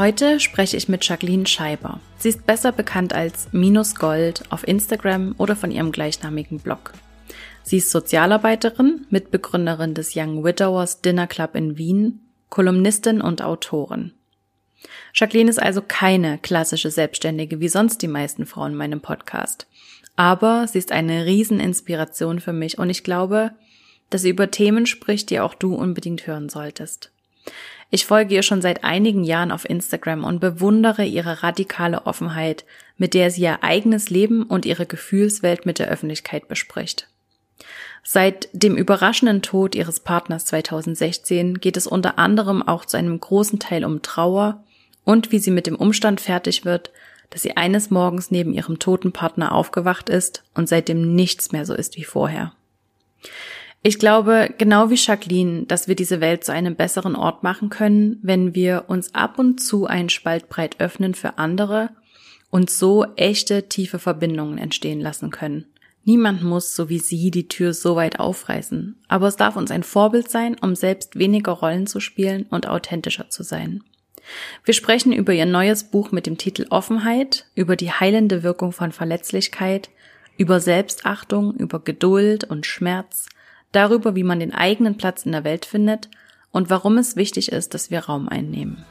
Heute spreche ich mit Jacqueline Scheiber. Sie ist besser bekannt als Minus Gold auf Instagram oder von ihrem gleichnamigen Blog. Sie ist Sozialarbeiterin, Mitbegründerin des Young Widowers Dinner Club in Wien, Kolumnistin und Autorin. Jacqueline ist also keine klassische Selbstständige wie sonst die meisten Frauen in meinem Podcast. Aber sie ist eine Rieseninspiration für mich und ich glaube, dass sie über Themen spricht, die auch du unbedingt hören solltest. Ich folge ihr schon seit einigen Jahren auf Instagram und bewundere ihre radikale Offenheit, mit der sie ihr eigenes Leben und ihre Gefühlswelt mit der Öffentlichkeit bespricht. Seit dem überraschenden Tod ihres Partners 2016 geht es unter anderem auch zu einem großen Teil um Trauer und wie sie mit dem Umstand fertig wird, dass sie eines Morgens neben ihrem toten Partner aufgewacht ist und seitdem nichts mehr so ist wie vorher. Ich glaube, genau wie Jacqueline, dass wir diese Welt zu einem besseren Ort machen können, wenn wir uns ab und zu einen Spalt breit öffnen für andere und so echte, tiefe Verbindungen entstehen lassen können. Niemand muss, so wie sie, die Tür so weit aufreißen, aber es darf uns ein Vorbild sein, um selbst weniger Rollen zu spielen und authentischer zu sein. Wir sprechen über ihr neues Buch mit dem Titel Offenheit, über die heilende Wirkung von Verletzlichkeit, über Selbstachtung, über Geduld und Schmerz, darüber, wie man den eigenen Platz in der Welt findet und warum es wichtig ist, dass wir Raum einnehmen.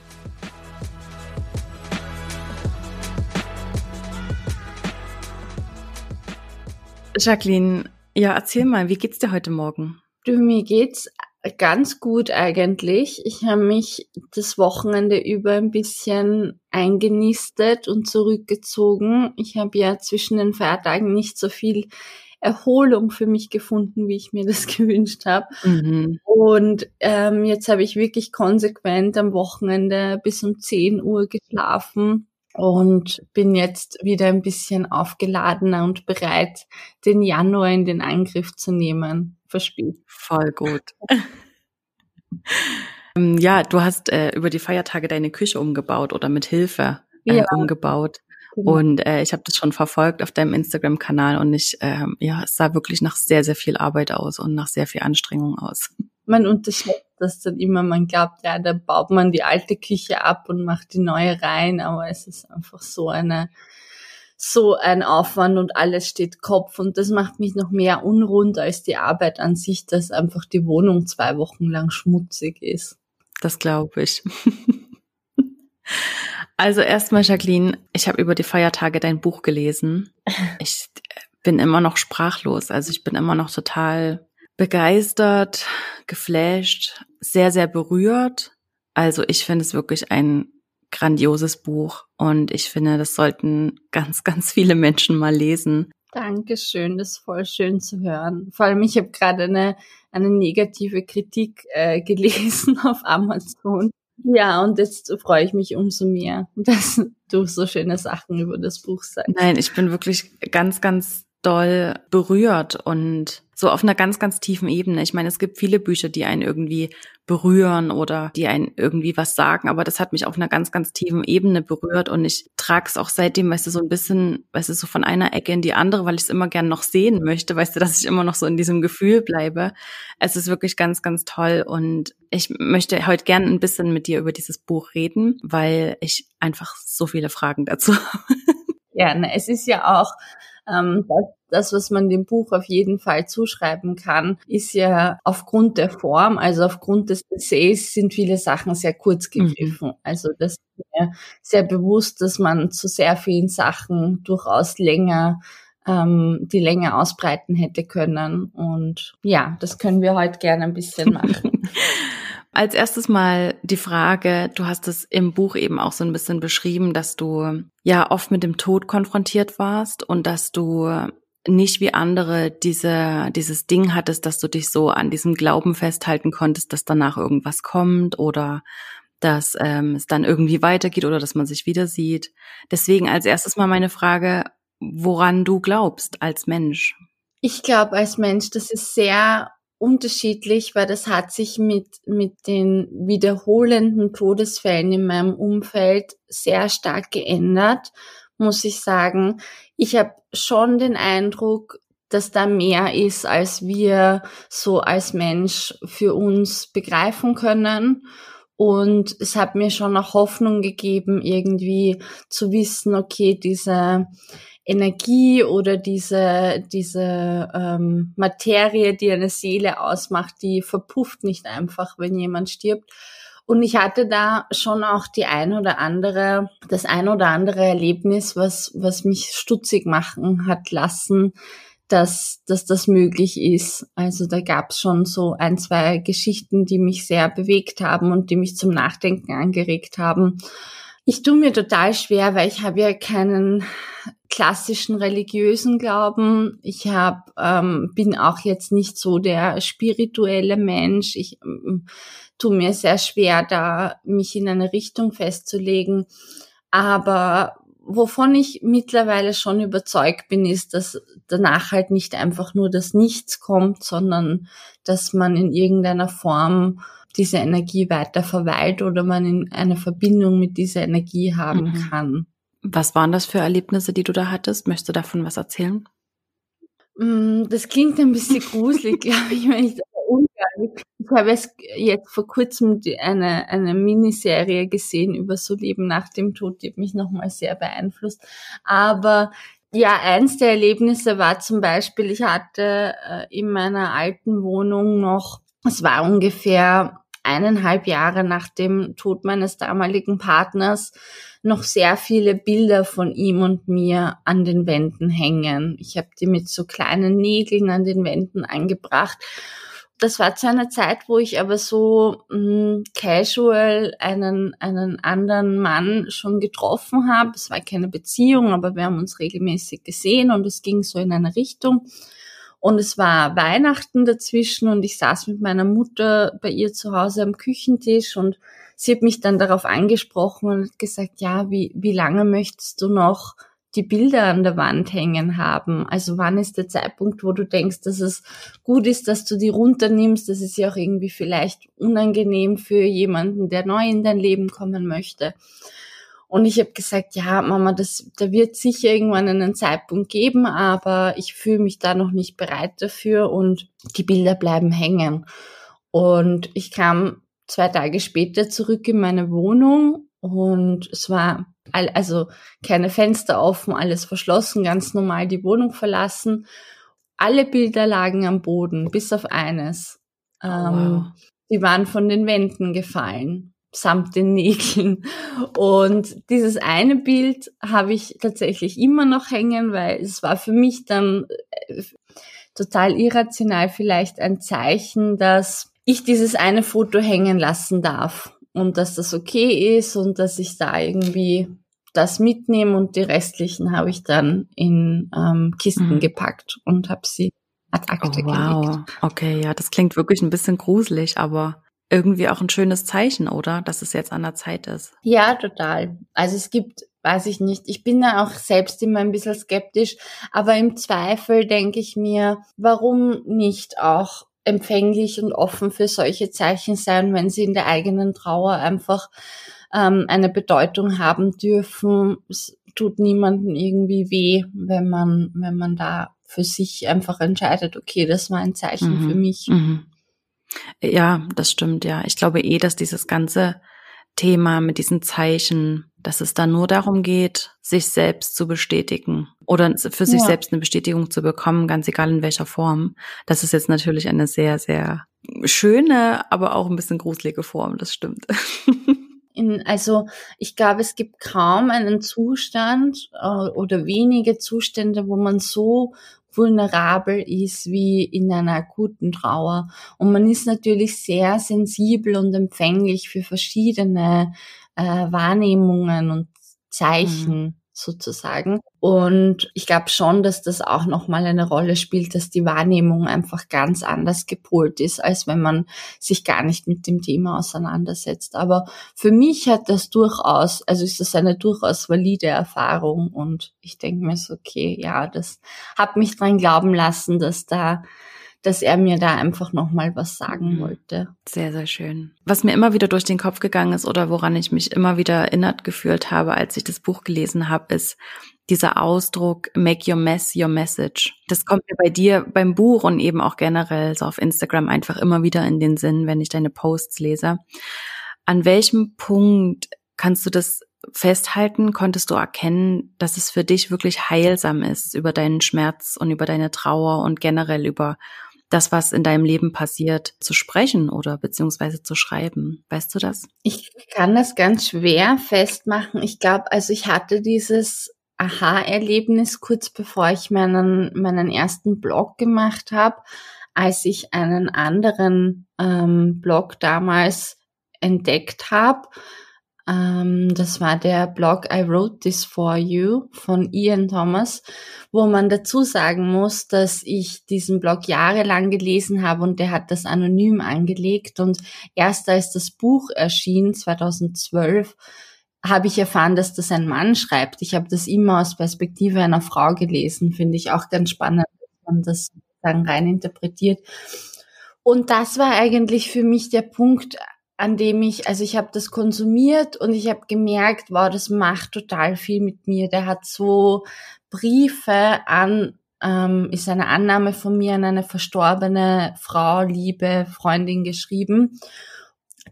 Jacqueline, ja, erzähl mal, wie geht's dir heute Morgen? Du, mir geht's ganz gut eigentlich. Ich habe mich das Wochenende über ein bisschen eingenistet und zurückgezogen. Ich habe ja zwischen den Feiertagen nicht so viel Erholung für mich gefunden, wie ich mir das gewünscht habe. Mhm. Und ähm, jetzt habe ich wirklich konsequent am Wochenende bis um 10 Uhr geschlafen und bin jetzt wieder ein bisschen aufgeladener und bereit, den Januar in den Angriff zu nehmen. Verspielt. Voll gut. Ähm, ja, du hast äh, über die Feiertage deine Küche umgebaut oder mit Hilfe äh, ja. umgebaut. Genau. Und äh, ich habe das schon verfolgt auf deinem Instagram-Kanal und ich, äh, ja, es sah wirklich nach sehr, sehr viel Arbeit aus und nach sehr viel Anstrengung aus man unterschätzt das dann immer. Man glaubt, ja, da baut man die alte Küche ab und macht die neue rein, aber es ist einfach so eine, so ein Aufwand und alles steht Kopf und das macht mich noch mehr unrund als die Arbeit an sich, dass einfach die Wohnung zwei Wochen lang schmutzig ist. Das glaube ich. Also erstmal, Jacqueline, ich habe über die Feiertage dein Buch gelesen. Ich bin immer noch sprachlos. Also ich bin immer noch total begeistert, geflasht, sehr, sehr berührt. Also ich finde es wirklich ein grandioses Buch und ich finde, das sollten ganz, ganz viele Menschen mal lesen. Dankeschön, das ist voll schön zu hören. Vor allem, ich habe gerade eine, eine negative Kritik äh, gelesen auf Amazon. Ja, und jetzt freue ich mich umso mehr, dass du so schöne Sachen über das Buch sagst. Nein, ich bin wirklich ganz, ganz doll berührt und so auf einer ganz, ganz tiefen Ebene. Ich meine, es gibt viele Bücher, die einen irgendwie berühren oder die einen irgendwie was sagen, aber das hat mich auf einer ganz, ganz tiefen Ebene berührt und ich trage es auch seitdem, weißt du, so ein bisschen, weißt du, so von einer Ecke in die andere, weil ich es immer gern noch sehen möchte, weißt du, dass ich immer noch so in diesem Gefühl bleibe. Es ist wirklich ganz, ganz toll und ich möchte heute gern ein bisschen mit dir über dieses Buch reden, weil ich einfach so viele Fragen dazu habe. Gerne. Es ist ja auch ähm, das, was man dem Buch auf jeden Fall zuschreiben kann, ist ja aufgrund der Form, also aufgrund des Essays sind viele Sachen sehr kurz mhm. gegriffen. Mhm. Also das ist mir sehr bewusst, dass man zu sehr vielen Sachen durchaus länger ähm, die Länge ausbreiten hätte können. Und ja, das können wir heute gerne ein bisschen machen. Als erstes mal die Frage, du hast es im Buch eben auch so ein bisschen beschrieben, dass du ja oft mit dem Tod konfrontiert warst und dass du nicht wie andere diese, dieses Ding hattest, dass du dich so an diesem Glauben festhalten konntest, dass danach irgendwas kommt oder dass ähm, es dann irgendwie weitergeht oder dass man sich wieder sieht. Deswegen als erstes mal meine Frage, woran du glaubst als Mensch. Ich glaube als Mensch, das ist sehr unterschiedlich, weil das hat sich mit, mit den wiederholenden Todesfällen in meinem Umfeld sehr stark geändert, muss ich sagen. Ich habe schon den Eindruck, dass da mehr ist, als wir so als Mensch für uns begreifen können. Und es hat mir schon auch Hoffnung gegeben, irgendwie zu wissen, okay, diese Energie oder diese, diese ähm, Materie, die eine Seele ausmacht, die verpufft nicht einfach, wenn jemand stirbt. Und ich hatte da schon auch die ein oder andere, das ein oder andere Erlebnis, was, was mich stutzig machen hat lassen, dass, dass das möglich ist. Also da gab es schon so ein, zwei Geschichten, die mich sehr bewegt haben und die mich zum Nachdenken angeregt haben. Ich tue mir total schwer, weil ich habe ja keinen klassischen religiösen Glauben. Ich hab, ähm, bin auch jetzt nicht so der spirituelle Mensch. Ich ähm, tue mir sehr schwer, da mich in eine Richtung festzulegen. Aber wovon ich mittlerweile schon überzeugt bin, ist, dass danach halt nicht einfach nur das Nichts kommt, sondern dass man in irgendeiner Form diese Energie weiter verweilt oder man in eine Verbindung mit dieser Energie haben mhm. kann. Was waren das für Erlebnisse, die du da hattest? Möchtest du davon was erzählen? Mm, das klingt ein bisschen gruselig, glaube ich, wenn ich das umgehe. Ich habe jetzt vor kurzem eine, eine Miniserie gesehen über so Leben nach dem Tod, die hat mich nochmal sehr beeinflusst. Aber ja, eins der Erlebnisse war zum Beispiel, ich hatte äh, in meiner alten Wohnung noch, es war ungefähr eineinhalb Jahre nach dem Tod meines damaligen Partners noch sehr viele Bilder von ihm und mir an den Wänden hängen. Ich habe die mit so kleinen Nägeln an den Wänden angebracht. Das war zu einer Zeit, wo ich aber so mh, hm, casual einen, einen anderen Mann schon getroffen habe. Es war keine Beziehung, aber wir haben uns regelmäßig gesehen und es ging so in eine Richtung. Und es war Weihnachten dazwischen und ich saß mit meiner Mutter bei ihr zu Hause am Küchentisch und sie hat mich dann darauf angesprochen und gesagt, ja, wie, wie lange möchtest du noch die Bilder an der Wand hängen haben? Also wann ist der Zeitpunkt, wo du denkst, dass es gut ist, dass du die runternimmst? Das ist ja auch irgendwie vielleicht unangenehm für jemanden, der neu in dein Leben kommen möchte. Und ich habe gesagt, ja, Mama, das, da wird sicher irgendwann einen Zeitpunkt geben, aber ich fühle mich da noch nicht bereit dafür und die Bilder bleiben hängen. Und ich kam zwei Tage später zurück in meine Wohnung und es war also keine Fenster offen, alles verschlossen, ganz normal die Wohnung verlassen. Alle Bilder lagen am Boden, bis auf eines. Oh, wow. ähm, die waren von den Wänden gefallen samt den Nägeln. Und dieses eine Bild habe ich tatsächlich immer noch hängen, weil es war für mich dann äh, total irrational vielleicht ein Zeichen, dass ich dieses eine Foto hängen lassen darf und dass das okay ist und dass ich da irgendwie das mitnehme und die restlichen habe ich dann in ähm, Kisten mhm. gepackt und habe sie ad acta oh, wow. gelegt. Okay, ja, das klingt wirklich ein bisschen gruselig, aber irgendwie auch ein schönes Zeichen, oder? Dass es jetzt an der Zeit ist. Ja, total. Also es gibt weiß ich nicht. Ich bin da auch selbst immer ein bisschen skeptisch, aber im Zweifel denke ich mir, warum nicht auch empfänglich und offen für solche Zeichen sein, wenn sie in der eigenen Trauer einfach ähm, eine Bedeutung haben dürfen. Es tut niemandem irgendwie weh, wenn man, wenn man da für sich einfach entscheidet, okay, das war ein Zeichen mhm. für mich. Mhm. Ja, das stimmt, ja. Ich glaube eh, dass dieses ganze Thema mit diesen Zeichen, dass es da nur darum geht, sich selbst zu bestätigen oder für sich ja. selbst eine Bestätigung zu bekommen, ganz egal in welcher Form. Das ist jetzt natürlich eine sehr, sehr schöne, aber auch ein bisschen gruselige Form, das stimmt. In, also ich glaube, es gibt kaum einen Zustand äh, oder wenige Zustände, wo man so vulnerabel ist wie in einer akuten Trauer. Und man ist natürlich sehr sensibel und empfänglich für verschiedene äh, Wahrnehmungen und Zeichen. Mhm sozusagen. Und ich glaube schon, dass das auch nochmal eine Rolle spielt, dass die Wahrnehmung einfach ganz anders gepolt ist, als wenn man sich gar nicht mit dem Thema auseinandersetzt. Aber für mich hat das durchaus, also ist das eine durchaus valide Erfahrung und ich denke mir so, okay, ja, das hat mich dran glauben lassen, dass da dass er mir da einfach nochmal was sagen mhm. wollte. Sehr, sehr schön. Was mir immer wieder durch den Kopf gegangen ist oder woran ich mich immer wieder erinnert gefühlt habe, als ich das Buch gelesen habe, ist dieser Ausdruck Make your mess your message. Das kommt mir bei dir beim Buch und eben auch generell so auf Instagram einfach immer wieder in den Sinn, wenn ich deine Posts lese. An welchem Punkt kannst du das festhalten? Konntest du erkennen, dass es für dich wirklich heilsam ist, über deinen Schmerz und über deine Trauer und generell über das, was in deinem Leben passiert, zu sprechen oder beziehungsweise zu schreiben. Weißt du das? Ich kann das ganz schwer festmachen. Ich glaube, also ich hatte dieses Aha-Erlebnis kurz bevor ich meinen, meinen ersten Blog gemacht habe, als ich einen anderen ähm, Blog damals entdeckt habe ähm, das war der Blog I Wrote This For You von Ian Thomas, wo man dazu sagen muss, dass ich diesen Blog jahrelang gelesen habe und der hat das anonym angelegt und erst als das Buch erschien, 2012, habe ich erfahren, dass das ein Mann schreibt. Ich habe das immer aus Perspektive einer Frau gelesen, finde ich auch ganz spannend, dass man das sozusagen rein interpretiert. Und das war eigentlich für mich der Punkt, an dem ich, also ich habe das konsumiert und ich habe gemerkt, wow, das macht total viel mit mir. Der hat so Briefe an, ähm, ist eine Annahme von mir an eine verstorbene Frau, liebe Freundin geschrieben.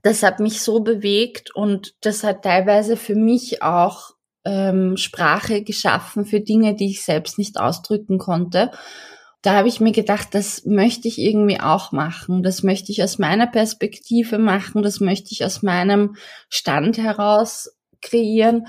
Das hat mich so bewegt und das hat teilweise für mich auch ähm, Sprache geschaffen für Dinge, die ich selbst nicht ausdrücken konnte da habe ich mir gedacht, das möchte ich irgendwie auch machen. Das möchte ich aus meiner Perspektive machen. Das möchte ich aus meinem Stand heraus kreieren.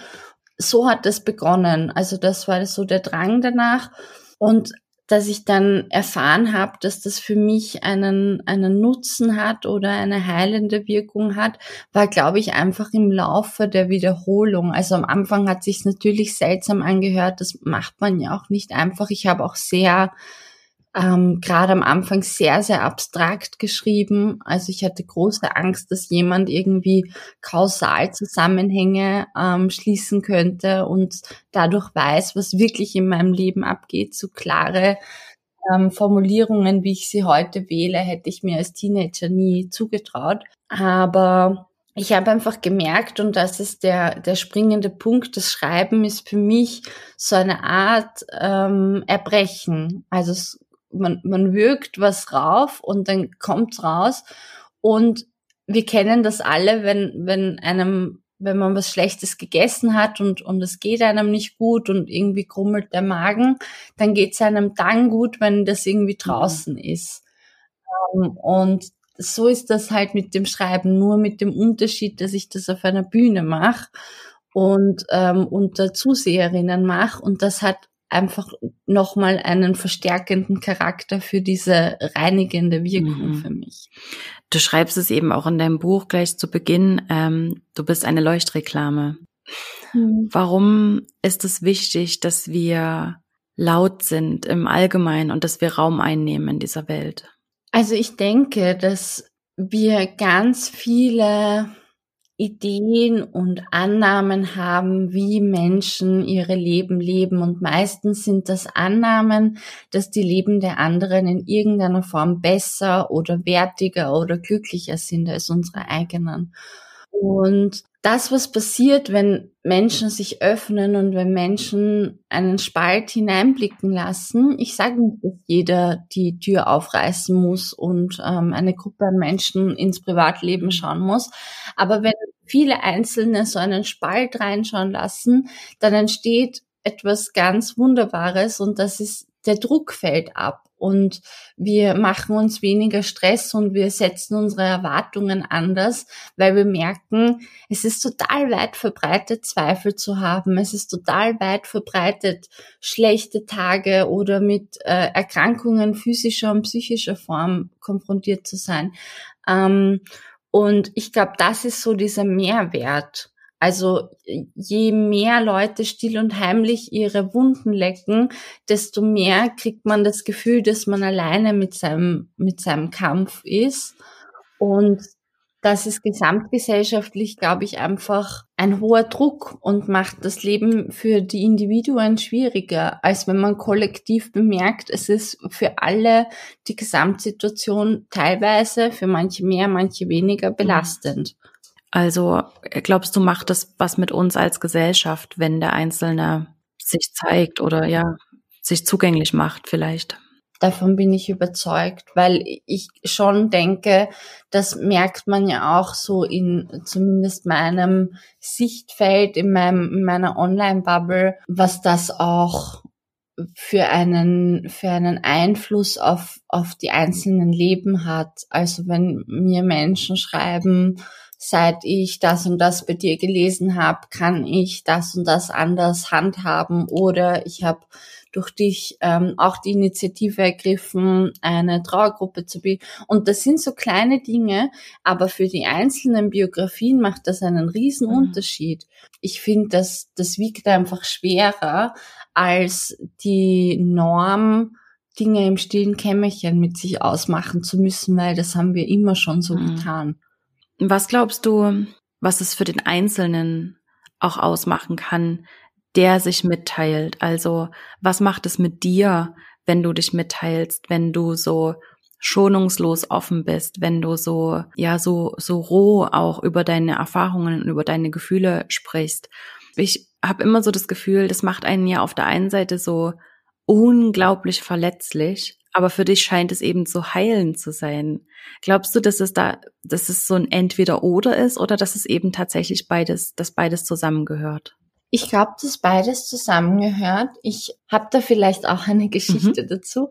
So hat das begonnen. Also das war so der Drang danach. Und dass ich dann erfahren habe, dass das für mich einen, einen Nutzen hat oder eine heilende Wirkung hat, war, glaube ich, einfach im Laufe der Wiederholung. Also am Anfang hat sich natürlich seltsam angehört. Das macht man ja auch nicht einfach. Ich habe auch sehr ähm, gerade am Anfang sehr, sehr abstrakt geschrieben. Also ich hatte große Angst, dass jemand irgendwie kausal Zusammenhänge ähm, schließen könnte und dadurch weiß, was wirklich in meinem Leben abgeht. So klare ähm, Formulierungen, wie ich sie heute wähle, hätte ich mir als Teenager nie zugetraut. Aber ich habe einfach gemerkt, und das ist der, der springende Punkt, das Schreiben ist für mich so eine Art ähm, Erbrechen. Also man, man wirkt was rauf und dann kommt's raus. Und wir kennen das alle, wenn, wenn einem, wenn man was Schlechtes gegessen hat und, und es geht einem nicht gut und irgendwie krummelt der Magen, dann geht's einem dann gut, wenn das irgendwie mhm. draußen mhm. ist. Um, und so ist das halt mit dem Schreiben, nur mit dem Unterschied, dass ich das auf einer Bühne mache und ähm, unter Zuseherinnen mache. Und das hat einfach nochmal einen verstärkenden Charakter für diese reinigende Wirkung mhm. für mich. Du schreibst es eben auch in deinem Buch gleich zu Beginn, ähm, du bist eine Leuchtreklame. Mhm. Warum ist es wichtig, dass wir laut sind im Allgemeinen und dass wir Raum einnehmen in dieser Welt? Also ich denke, dass wir ganz viele Ideen und Annahmen haben, wie Menschen ihre Leben leben. Und meistens sind das Annahmen, dass die Leben der anderen in irgendeiner Form besser oder wertiger oder glücklicher sind als unsere eigenen. Und das, was passiert, wenn Menschen sich öffnen und wenn Menschen einen Spalt hineinblicken lassen, ich sage nicht, dass jeder die Tür aufreißen muss und ähm, eine Gruppe an Menschen ins Privatleben schauen muss, aber wenn viele Einzelne so einen Spalt reinschauen lassen, dann entsteht etwas ganz Wunderbares und das ist der Druck fällt ab und wir machen uns weniger Stress und wir setzen unsere Erwartungen anders, weil wir merken, es ist total weit verbreitet, Zweifel zu haben. Es ist total weit verbreitet, schlechte Tage oder mit äh, Erkrankungen physischer und psychischer Form konfrontiert zu sein. Ähm, und ich glaube, das ist so dieser Mehrwert also je mehr Leute still und heimlich ihre Wunden lecken, desto mehr kriegt man das Gefühl, dass man alleine mit seinem, mit seinem Kampf ist. Und das ist gesamtgesellschaftlich, glaube ich, einfach ein hoher Druck und macht das Leben für die Individuen schwieriger, als wenn man kollektiv bemerkt, es ist für alle die Gesamtsituation teilweise, für manche mehr, manche weniger belastend. Also glaubst du, macht das was mit uns als Gesellschaft, wenn der Einzelne sich zeigt oder ja, sich zugänglich macht vielleicht? Davon bin ich überzeugt, weil ich schon denke, das merkt man ja auch so in zumindest meinem Sichtfeld, in, meinem, in meiner Online-Bubble, was das auch für einen, für einen Einfluss auf, auf die einzelnen Leben hat. Also wenn mir Menschen schreiben, seit ich das und das bei dir gelesen habe, kann ich das und das anders handhaben oder ich habe durch dich ähm, auch die Initiative ergriffen, eine Trauergruppe zu bilden. Und das sind so kleine Dinge, aber für die einzelnen Biografien macht das einen riesen mhm. Unterschied. Ich finde, dass das wiegt einfach schwerer als die Norm, Dinge im stillen Kämmerchen mit sich ausmachen zu müssen, weil das haben wir immer schon so mhm. getan. Was glaubst du, was es für den Einzelnen auch ausmachen kann, der sich mitteilt? Also, was macht es mit dir, wenn du dich mitteilst, wenn du so schonungslos offen bist, wenn du so, ja, so, so roh auch über deine Erfahrungen und über deine Gefühle sprichst? Ich habe immer so das Gefühl, das macht einen ja auf der einen Seite so unglaublich verletzlich aber für dich scheint es eben so heilend zu sein. Glaubst du, dass es da, dass es so ein Entweder-Oder ist oder dass es eben tatsächlich beides, dass beides zusammengehört? Ich glaube, dass beides zusammengehört. Ich habe da vielleicht auch eine Geschichte mhm. dazu.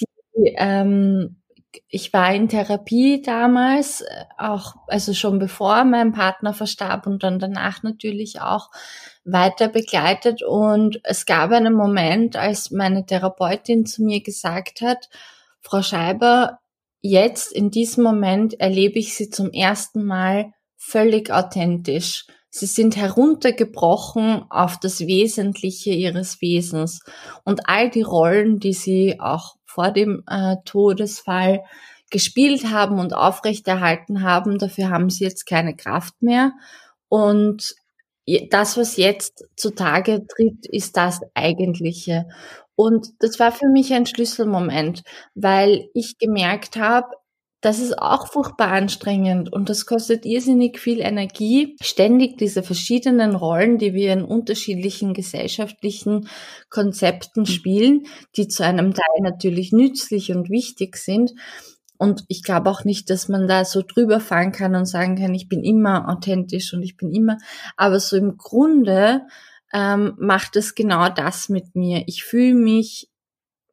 Die, ähm, ich war in Therapie damals, äh, auch also schon bevor mein Partner verstarb und dann danach natürlich auch weiter begleitet. Und es gab einen Moment, als meine Therapeutin zu mir gesagt hat, Frau Scheiber, jetzt in diesem Moment erlebe ich Sie zum ersten Mal völlig authentisch. Sie sind heruntergebrochen auf das Wesentliche ihres Wesens. Und all die Rollen, die sie auch vor dem äh, Todesfall gespielt haben und aufrechterhalten haben, dafür haben sie jetzt keine Kraft mehr. Und das, was jetzt zutage tritt, ist das Eigentliche. Und das war für mich ein Schlüsselmoment, weil ich gemerkt habe, das ist auch furchtbar anstrengend und das kostet irrsinnig viel Energie, ständig diese verschiedenen Rollen, die wir in unterschiedlichen gesellschaftlichen Konzepten spielen, die zu einem Teil natürlich nützlich und wichtig sind. Und ich glaube auch nicht, dass man da so drüber fahren kann und sagen kann, ich bin immer authentisch und ich bin immer, aber so im Grunde ähm, macht es genau das mit mir. Ich fühle mich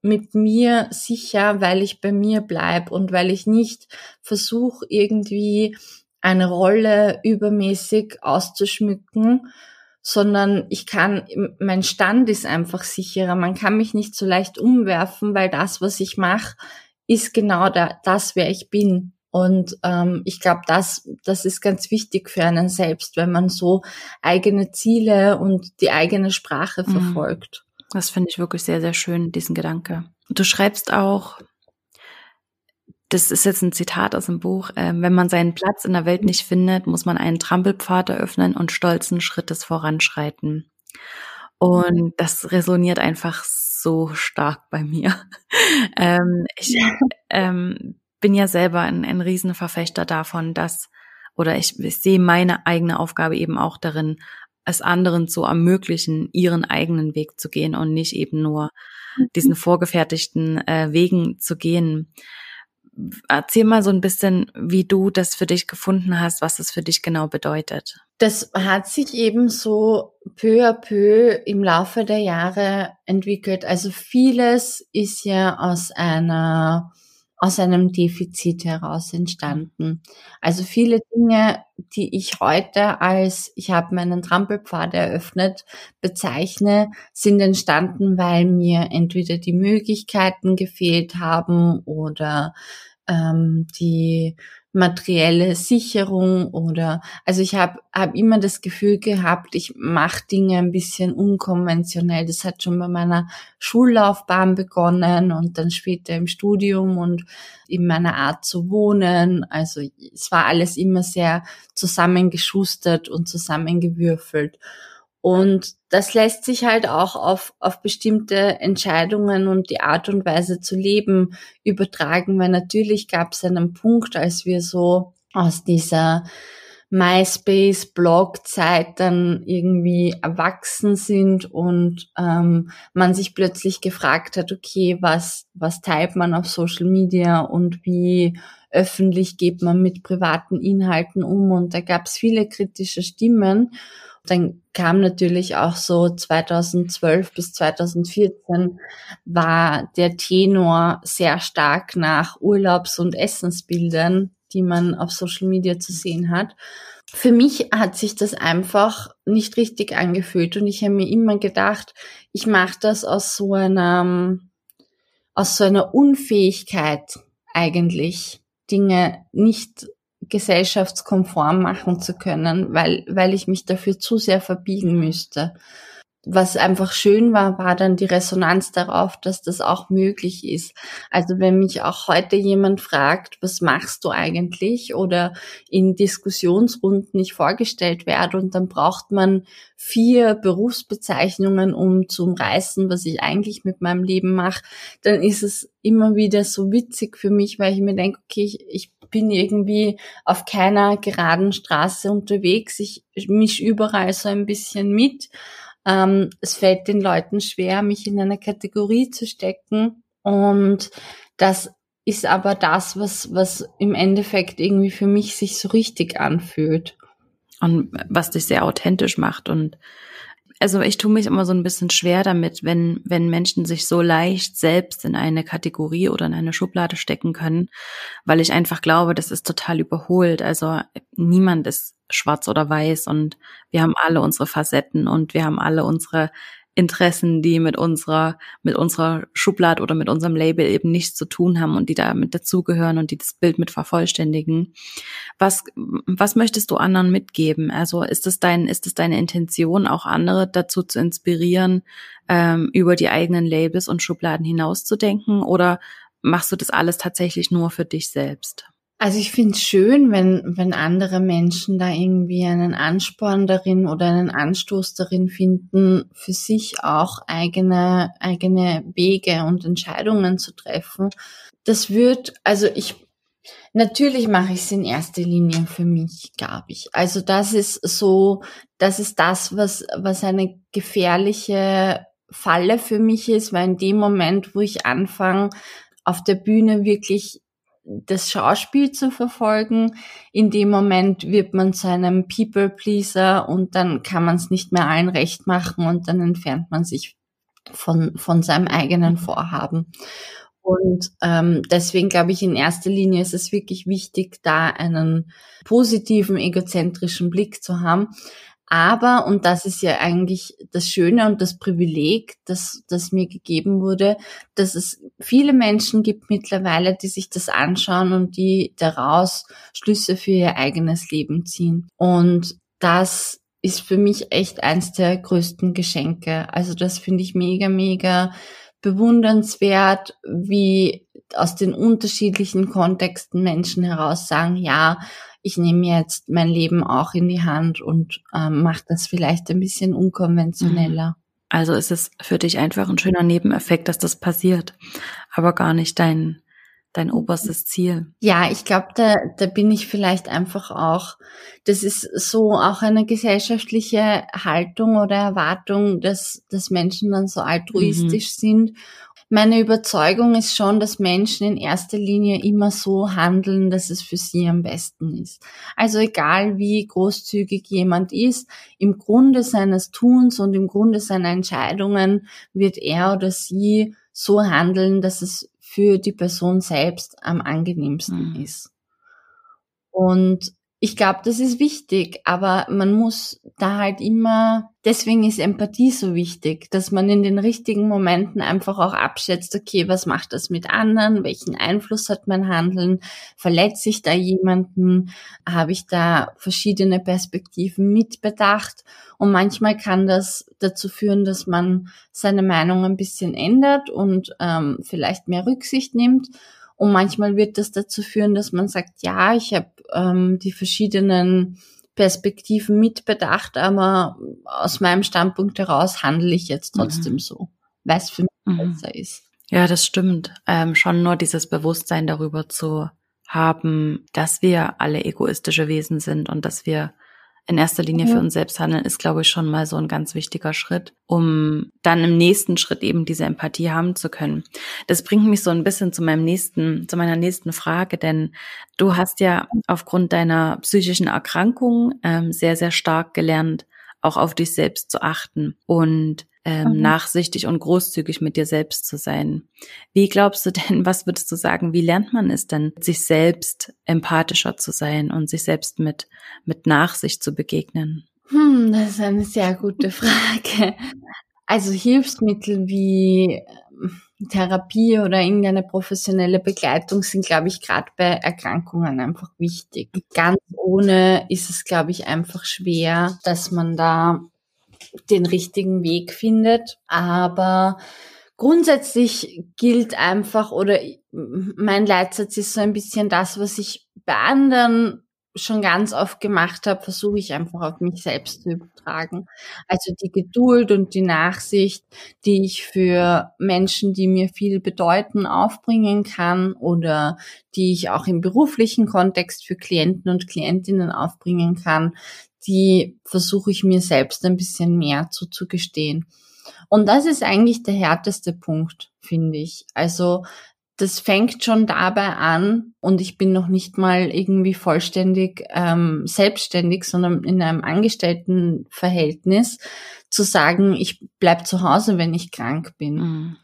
mit mir sicher, weil ich bei mir bleib und weil ich nicht versuche, irgendwie eine Rolle übermäßig auszuschmücken, sondern ich kann, mein Stand ist einfach sicherer. Man kann mich nicht so leicht umwerfen, weil das, was ich mache, ist genau da, das, wer ich bin. Und ähm, ich glaube, das, das ist ganz wichtig für einen selbst, wenn man so eigene Ziele und die eigene Sprache mhm. verfolgt. Das finde ich wirklich sehr, sehr schön, diesen Gedanke. Du schreibst auch, das ist jetzt ein Zitat aus dem Buch, äh, wenn man seinen Platz in der Welt nicht findet, muss man einen Trampelpfad eröffnen und stolzen Schrittes voranschreiten. Und das resoniert einfach so stark bei mir. ähm, ich ähm, bin ja selber ein, ein Riesenverfechter davon, dass, oder ich, ich sehe meine eigene Aufgabe eben auch darin, es anderen zu ermöglichen, ihren eigenen Weg zu gehen und nicht eben nur diesen mhm. vorgefertigten äh, Wegen zu gehen. Erzähl mal so ein bisschen, wie du das für dich gefunden hast, was es für dich genau bedeutet. Das hat sich eben so peu à peu im Laufe der Jahre entwickelt. Also vieles ist ja aus einer aus einem Defizit heraus entstanden. Also viele Dinge, die ich heute als ich habe meinen Trampelpfad eröffnet bezeichne, sind entstanden, weil mir entweder die Möglichkeiten gefehlt haben oder ähm, die materielle Sicherung oder also ich habe hab immer das Gefühl gehabt, ich mache Dinge ein bisschen unkonventionell. Das hat schon bei meiner Schullaufbahn begonnen und dann später im Studium und in meiner Art zu wohnen. Also es war alles immer sehr zusammengeschustert und zusammengewürfelt. Und das lässt sich halt auch auf, auf bestimmte Entscheidungen und die Art und Weise zu leben übertragen, weil natürlich gab es einen Punkt, als wir so aus dieser MySpace-Blog-Zeit dann irgendwie erwachsen sind und ähm, man sich plötzlich gefragt hat, okay, was, was teilt man auf Social Media und wie öffentlich geht man mit privaten Inhalten um? Und da gab es viele kritische Stimmen dann kam natürlich auch so 2012 bis 2014 war der Tenor sehr stark nach Urlaubs- und Essensbildern, die man auf Social Media zu sehen hat. Für mich hat sich das einfach nicht richtig angefühlt und ich habe mir immer gedacht, ich mache das aus so einer aus so einer Unfähigkeit eigentlich Dinge nicht gesellschaftskonform machen zu können, weil, weil ich mich dafür zu sehr verbiegen müsste. Was einfach schön war, war dann die Resonanz darauf, dass das auch möglich ist. Also wenn mich auch heute jemand fragt, was machst du eigentlich oder in Diskussionsrunden nicht vorgestellt werde und dann braucht man vier Berufsbezeichnungen, um zu umreißen, was ich eigentlich mit meinem Leben mache, dann ist es immer wieder so witzig für mich, weil ich mir denke, okay, ich, ich bin irgendwie auf keiner geraden Straße unterwegs. Ich misch überall so ein bisschen mit. Ähm, es fällt den Leuten schwer, mich in eine Kategorie zu stecken. Und das ist aber das, was, was im Endeffekt irgendwie für mich sich so richtig anfühlt. Und was dich sehr authentisch macht und also ich tue mich immer so ein bisschen schwer damit, wenn, wenn Menschen sich so leicht selbst in eine Kategorie oder in eine Schublade stecken können, weil ich einfach glaube, das ist total überholt. Also niemand ist schwarz oder weiß und wir haben alle unsere Facetten und wir haben alle unsere Interessen, die mit unserer, mit unserer Schublade oder mit unserem Label eben nichts zu tun haben und die da mit dazugehören und die das Bild mit vervollständigen. Was, was möchtest du anderen mitgeben? Also ist es dein, ist es deine Intention, auch andere dazu zu inspirieren, ähm, über die eigenen Labels und Schubladen hinauszudenken oder machst du das alles tatsächlich nur für dich selbst? Also ich finde es schön, wenn, wenn andere Menschen da irgendwie einen Ansporn darin oder einen Anstoß darin finden, für sich auch eigene, eigene Wege und Entscheidungen zu treffen. Das wird, also ich, natürlich mache ich es in erster Linie für mich, glaube ich. Also das ist so, das ist das, was, was eine gefährliche Falle für mich ist, weil in dem Moment, wo ich anfange, auf der Bühne wirklich das Schauspiel zu verfolgen. In dem Moment wird man zu einem People-Pleaser und dann kann man es nicht mehr allen recht machen und dann entfernt man sich von, von seinem eigenen Vorhaben. Und ähm, deswegen glaube ich, in erster Linie ist es wirklich wichtig, da einen positiven, egozentrischen Blick zu haben. Aber, und das ist ja eigentlich das Schöne und das Privileg, das, das mir gegeben wurde, dass es viele Menschen gibt mittlerweile, die sich das anschauen und die daraus Schlüsse für ihr eigenes Leben ziehen. Und das ist für mich echt eins der größten Geschenke. Also das finde ich mega, mega bewundernswert, wie aus den unterschiedlichen Kontexten Menschen heraus sagen, ja, ich nehme jetzt mein Leben auch in die Hand und ähm, mache das vielleicht ein bisschen unkonventioneller. Mhm. Also ist es für dich einfach ein schöner Nebeneffekt, dass das passiert, aber gar nicht dein dein oberstes Ziel. Ja, ich glaube, da, da bin ich vielleicht einfach auch, das ist so auch eine gesellschaftliche Haltung oder Erwartung, dass, dass Menschen dann so altruistisch mhm. sind. Meine Überzeugung ist schon, dass Menschen in erster Linie immer so handeln, dass es für sie am besten ist. Also egal wie großzügig jemand ist, im Grunde seines Tuns und im Grunde seiner Entscheidungen wird er oder sie so handeln, dass es für die Person selbst am angenehmsten mhm. ist. Und ich glaube, das ist wichtig, aber man muss da halt immer, deswegen ist Empathie so wichtig, dass man in den richtigen Momenten einfach auch abschätzt, okay, was macht das mit anderen, welchen Einfluss hat mein Handeln, verletze ich da jemanden, habe ich da verschiedene Perspektiven mitbedacht? Und manchmal kann das dazu führen, dass man seine Meinung ein bisschen ändert und ähm, vielleicht mehr Rücksicht nimmt. Und manchmal wird das dazu führen, dass man sagt, ja, ich habe ähm, die verschiedenen Perspektiven mitbedacht, aber aus meinem Standpunkt heraus handle ich jetzt trotzdem mhm. so, weil es für mich mhm. besser ist. Ja, das stimmt. Ähm, schon nur dieses Bewusstsein darüber zu haben, dass wir alle egoistische Wesen sind und dass wir in erster Linie ja. für uns selbst handeln, ist, glaube ich, schon mal so ein ganz wichtiger Schritt, um dann im nächsten Schritt eben diese Empathie haben zu können. Das bringt mich so ein bisschen zu meinem nächsten, zu meiner nächsten Frage, denn du hast ja aufgrund deiner psychischen Erkrankung ähm, sehr, sehr stark gelernt, auch auf dich selbst zu achten und ähm, mhm. nachsichtig und großzügig mit dir selbst zu sein. Wie glaubst du denn, was würdest du sagen, wie lernt man es denn, sich selbst empathischer zu sein und sich selbst mit, mit Nachsicht zu begegnen? Hm, das ist eine sehr gute Frage. Also Hilfsmittel wie ähm, Therapie oder irgendeine professionelle Begleitung sind, glaube ich, gerade bei Erkrankungen einfach wichtig. Ganz ohne ist es, glaube ich, einfach schwer, dass man da den richtigen Weg findet. Aber grundsätzlich gilt einfach oder mein Leitsatz ist so ein bisschen das, was ich bei anderen schon ganz oft gemacht habe, versuche ich einfach auf mich selbst zu übertragen. Also die Geduld und die Nachsicht, die ich für Menschen, die mir viel bedeuten, aufbringen kann oder die ich auch im beruflichen Kontext für Klienten und Klientinnen aufbringen kann, die versuche ich mir selbst ein bisschen mehr zuzugestehen. Und das ist eigentlich der härteste Punkt, finde ich. Also das fängt schon dabei an und ich bin noch nicht mal irgendwie vollständig ähm, selbstständig, sondern in einem Angestelltenverhältnis zu sagen, ich bleib zu Hause, wenn ich krank bin. Mhm.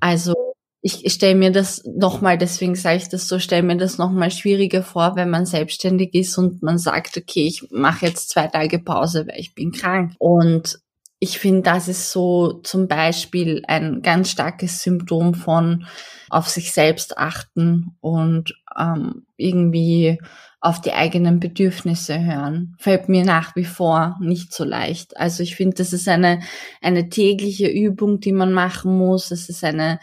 Also ich stelle mir das nochmal, deswegen sage ich das so, stelle mir das nochmal schwieriger vor, wenn man selbstständig ist und man sagt, okay, ich mache jetzt zwei Tage Pause, weil ich bin krank. Und ich finde, das ist so zum Beispiel ein ganz starkes Symptom von auf sich selbst achten und ähm, irgendwie auf die eigenen Bedürfnisse hören. Fällt mir nach wie vor nicht so leicht. Also ich finde, das ist eine, eine tägliche Übung, die man machen muss. Es ist eine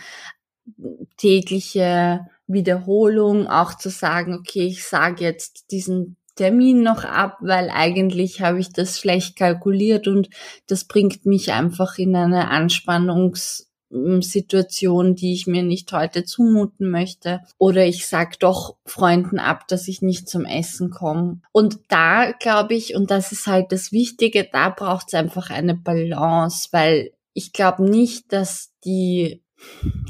tägliche Wiederholung, auch zu sagen, okay, ich sage jetzt diesen Termin noch ab, weil eigentlich habe ich das schlecht kalkuliert und das bringt mich einfach in eine Anspannungssituation, die ich mir nicht heute zumuten möchte. Oder ich sag doch Freunden ab, dass ich nicht zum Essen komme. Und da glaube ich, und das ist halt das Wichtige, da braucht es einfach eine Balance, weil ich glaube nicht, dass die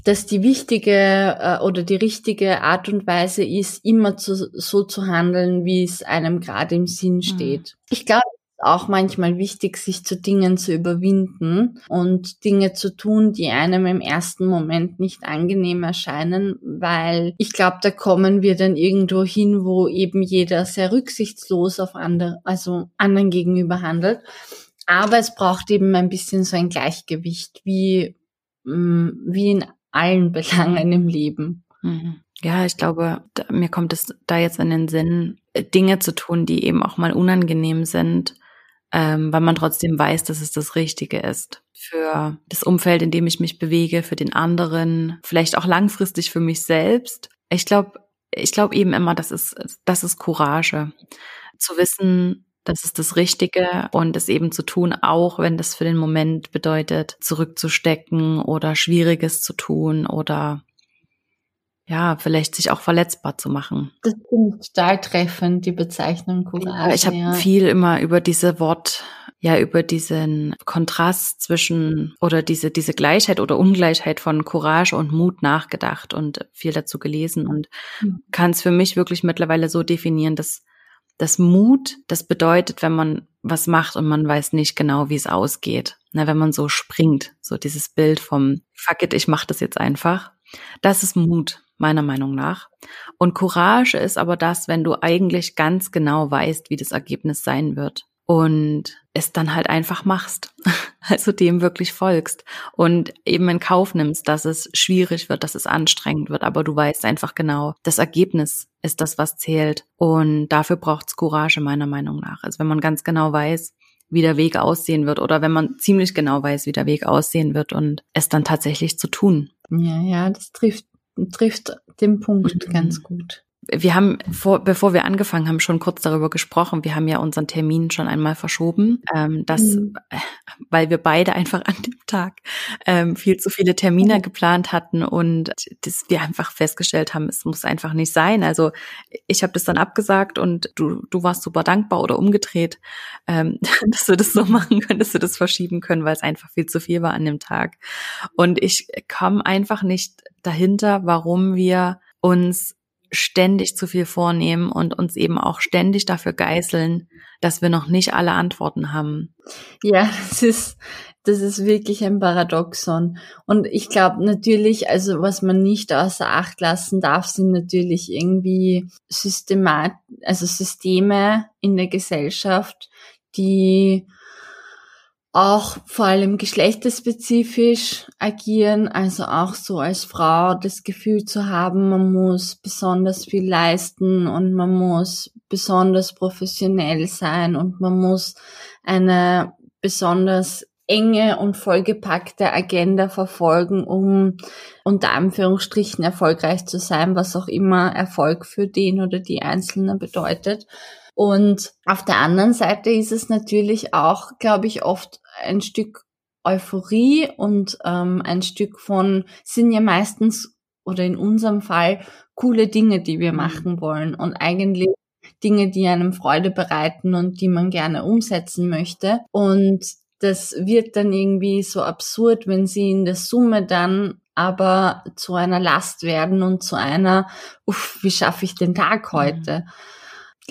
dass die wichtige äh, oder die richtige Art und Weise ist, immer zu, so zu handeln, wie es einem gerade im Sinn mhm. steht. Mhm. Ich glaube, auch manchmal wichtig, sich zu Dingen zu überwinden und Dinge zu tun, die einem im ersten Moment nicht angenehm erscheinen, weil ich glaube, da kommen wir dann irgendwo hin, wo eben jeder sehr rücksichtslos auf andere, also anderen gegenüber handelt. Aber es braucht eben ein bisschen so ein Gleichgewicht, wie wie in allen Belangen im Leben. Mhm. Ja, ich glaube, da, mir kommt es da jetzt in den Sinn, Dinge zu tun, die eben auch mal unangenehm sind, ähm, weil man trotzdem weiß, dass es das Richtige ist. Für das Umfeld, in dem ich mich bewege, für den anderen, vielleicht auch langfristig für mich selbst. Ich glaube, ich glaube eben immer, das ist, das ist Courage. Zu wissen, das ist das Richtige und es eben zu tun, auch wenn das für den Moment bedeutet, zurückzustecken oder Schwieriges zu tun oder ja, vielleicht sich auch verletzbar zu machen. Das finde ich total treffend, die Bezeichnung Courage. Ja, ich habe ja. viel immer über diese Wort, ja, über diesen Kontrast zwischen oder diese, diese Gleichheit oder Ungleichheit von Courage und Mut nachgedacht und viel dazu gelesen und mhm. kann es für mich wirklich mittlerweile so definieren, dass das Mut, das bedeutet, wenn man was macht und man weiß nicht genau, wie es ausgeht. Na, wenn man so springt, so dieses Bild vom Fuck it, ich mach das jetzt einfach. Das ist Mut, meiner Meinung nach. Und Courage ist aber das, wenn du eigentlich ganz genau weißt, wie das Ergebnis sein wird und es dann halt einfach machst, also dem wirklich folgst und eben in Kauf nimmst, dass es schwierig wird, dass es anstrengend wird, aber du weißt einfach genau, das Ergebnis ist das, was zählt und dafür braucht's Courage meiner Meinung nach. Also wenn man ganz genau weiß, wie der Weg aussehen wird oder wenn man ziemlich genau weiß, wie der Weg aussehen wird und es dann tatsächlich zu tun. Ja, ja, das trifft trifft den Punkt mhm. ganz gut wir haben, vor, bevor wir angefangen haben, schon kurz darüber gesprochen. Wir haben ja unseren Termin schon einmal verschoben, ähm, das, mhm. weil wir beide einfach an dem Tag ähm, viel zu viele Termine mhm. geplant hatten und das wir einfach festgestellt haben, es muss einfach nicht sein. Also ich habe das dann abgesagt und du, du warst super dankbar oder umgedreht, ähm, dass wir das so machen können, dass wir das verschieben können, weil es einfach viel zu viel war an dem Tag. Und ich komme einfach nicht dahinter, warum wir uns ständig zu viel vornehmen und uns eben auch ständig dafür geißeln, dass wir noch nicht alle Antworten haben. Ja, das ist, das ist wirklich ein Paradoxon. Und ich glaube natürlich, also was man nicht außer Acht lassen darf, sind natürlich irgendwie Systemat, also Systeme in der Gesellschaft, die auch vor allem geschlechterspezifisch agieren, also auch so als Frau das Gefühl zu haben, man muss besonders viel leisten und man muss besonders professionell sein und man muss eine besonders enge und vollgepackte Agenda verfolgen, um unter Anführungsstrichen erfolgreich zu sein, was auch immer Erfolg für den oder die Einzelne bedeutet. Und auf der anderen Seite ist es natürlich auch, glaube ich, oft ein Stück Euphorie und ähm, ein Stück von, sind ja meistens oder in unserem Fall coole Dinge, die wir mhm. machen wollen und eigentlich Dinge, die einem Freude bereiten und die man gerne umsetzen möchte. Und das wird dann irgendwie so absurd, wenn sie in der Summe dann aber zu einer Last werden und zu einer, uff, wie schaffe ich den Tag mhm. heute?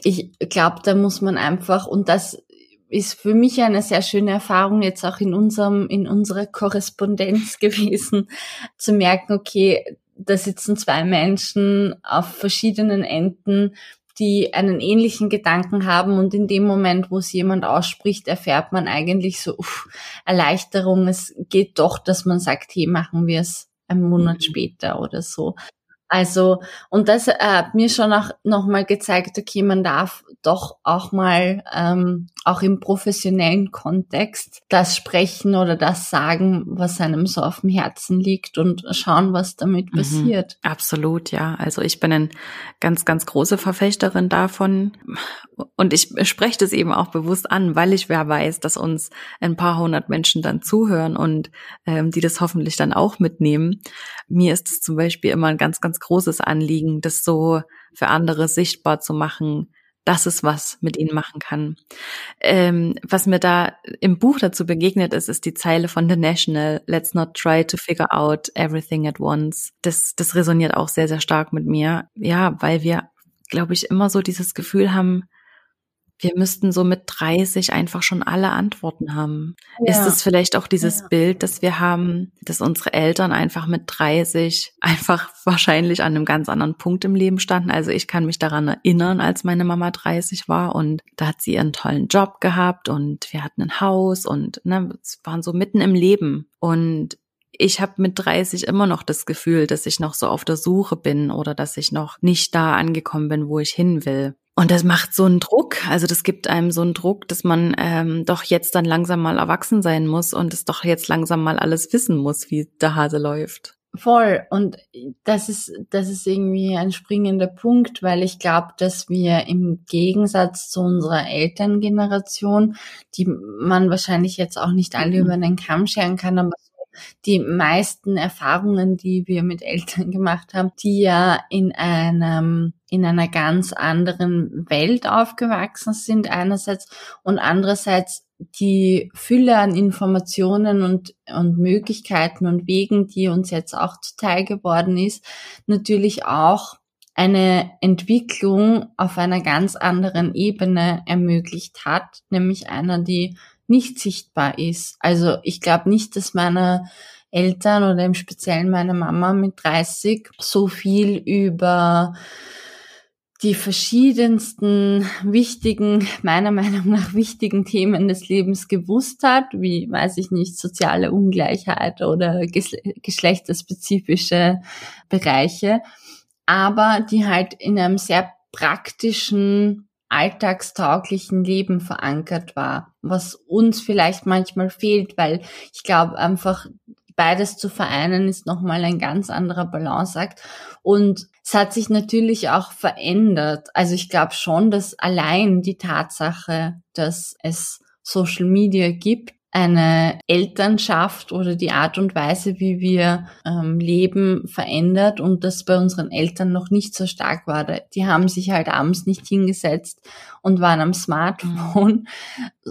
Ich glaube, da muss man einfach, und das ist für mich eine sehr schöne Erfahrung jetzt auch in unserem, in unserer Korrespondenz gewesen, zu merken, okay, da sitzen zwei Menschen auf verschiedenen Enden, die einen ähnlichen Gedanken haben und in dem Moment, wo es jemand ausspricht, erfährt man eigentlich so uff, Erleichterung. Es geht doch, dass man sagt, hey, machen wir es einen Monat mhm. später oder so. Also, und das äh, hat mir schon auch nochmal gezeigt, okay, man darf doch auch mal, ähm, auch im professionellen Kontext, das sprechen oder das sagen, was einem so auf dem Herzen liegt und schauen, was damit mhm. passiert. Absolut, ja. Also ich bin eine ganz, ganz große Verfechterin davon. Und ich spreche das eben auch bewusst an, weil ich wer weiß, dass uns ein paar hundert Menschen dann zuhören und ähm, die das hoffentlich dann auch mitnehmen. Mir ist es zum Beispiel immer ein ganz, ganz großes Anliegen, das so für andere sichtbar zu machen, dass es was mit ihnen machen kann. Ähm, was mir da im Buch dazu begegnet ist, ist die Zeile von The National, Let's not try to figure out everything at once. Das, das resoniert auch sehr, sehr stark mit mir. Ja, weil wir, glaube ich, immer so dieses Gefühl haben, wir müssten so mit 30 einfach schon alle Antworten haben. Ja. Ist es vielleicht auch dieses ja. Bild, das wir haben, dass unsere Eltern einfach mit 30 einfach wahrscheinlich an einem ganz anderen Punkt im Leben standen? Also ich kann mich daran erinnern, als meine Mama 30 war und da hat sie ihren tollen Job gehabt und wir hatten ein Haus und ne, es waren so mitten im Leben. Und ich habe mit 30 immer noch das Gefühl, dass ich noch so auf der Suche bin oder dass ich noch nicht da angekommen bin, wo ich hin will. Und das macht so einen Druck, also das gibt einem so einen Druck, dass man ähm, doch jetzt dann langsam mal erwachsen sein muss und es doch jetzt langsam mal alles wissen muss, wie der Hase läuft. Voll. Und das ist, das ist irgendwie ein springender Punkt, weil ich glaube, dass wir im Gegensatz zu unserer Elterngeneration, die man wahrscheinlich jetzt auch nicht alle mhm. über den Kamm scheren kann, aber die meisten Erfahrungen, die wir mit Eltern gemacht haben, die ja in einem, in einer ganz anderen Welt aufgewachsen sind einerseits und andererseits die Fülle an Informationen und, und Möglichkeiten und Wegen, die uns jetzt auch zuteil geworden ist, natürlich auch eine Entwicklung auf einer ganz anderen Ebene ermöglicht hat, nämlich einer, die nicht sichtbar ist. Also ich glaube nicht, dass meine Eltern oder im Speziellen meine Mama mit 30 so viel über die verschiedensten wichtigen, meiner Meinung nach wichtigen Themen des Lebens gewusst hat, wie, weiß ich nicht, soziale Ungleichheit oder geschlechterspezifische Bereiche, aber die halt in einem sehr praktischen, alltagstauglichen Leben verankert war, was uns vielleicht manchmal fehlt, weil ich glaube einfach beides zu vereinen ist nochmal ein ganz anderer Balanceakt. Und es hat sich natürlich auch verändert. Also ich glaube schon, dass allein die Tatsache, dass es Social Media gibt, eine Elternschaft oder die Art und Weise, wie wir ähm, leben, verändert und das bei unseren Eltern noch nicht so stark war. Die haben sich halt abends nicht hingesetzt und waren am Smartphone.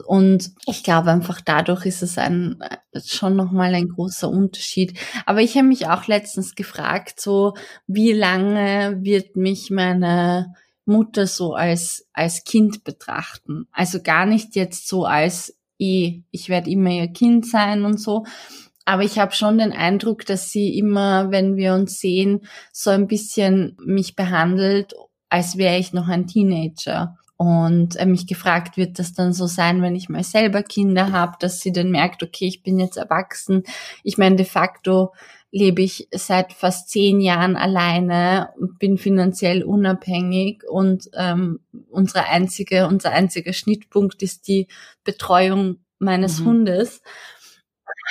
Und ich glaube einfach dadurch ist es ein schon nochmal ein großer Unterschied. Aber ich habe mich auch letztens gefragt, so wie lange wird mich meine Mutter so als, als Kind betrachten. Also gar nicht jetzt so als eh, ich werde immer ihr Kind sein und so. Aber ich habe schon den Eindruck, dass sie immer, wenn wir uns sehen, so ein bisschen mich behandelt, als wäre ich noch ein Teenager. Und äh, mich gefragt, wird das dann so sein, wenn ich mal selber Kinder habe, dass sie dann merkt, okay, ich bin jetzt erwachsen. Ich meine, de facto lebe ich seit fast zehn Jahren alleine, bin finanziell unabhängig und ähm, unsere einzige, unser einziger Schnittpunkt ist die Betreuung meines mhm. Hundes.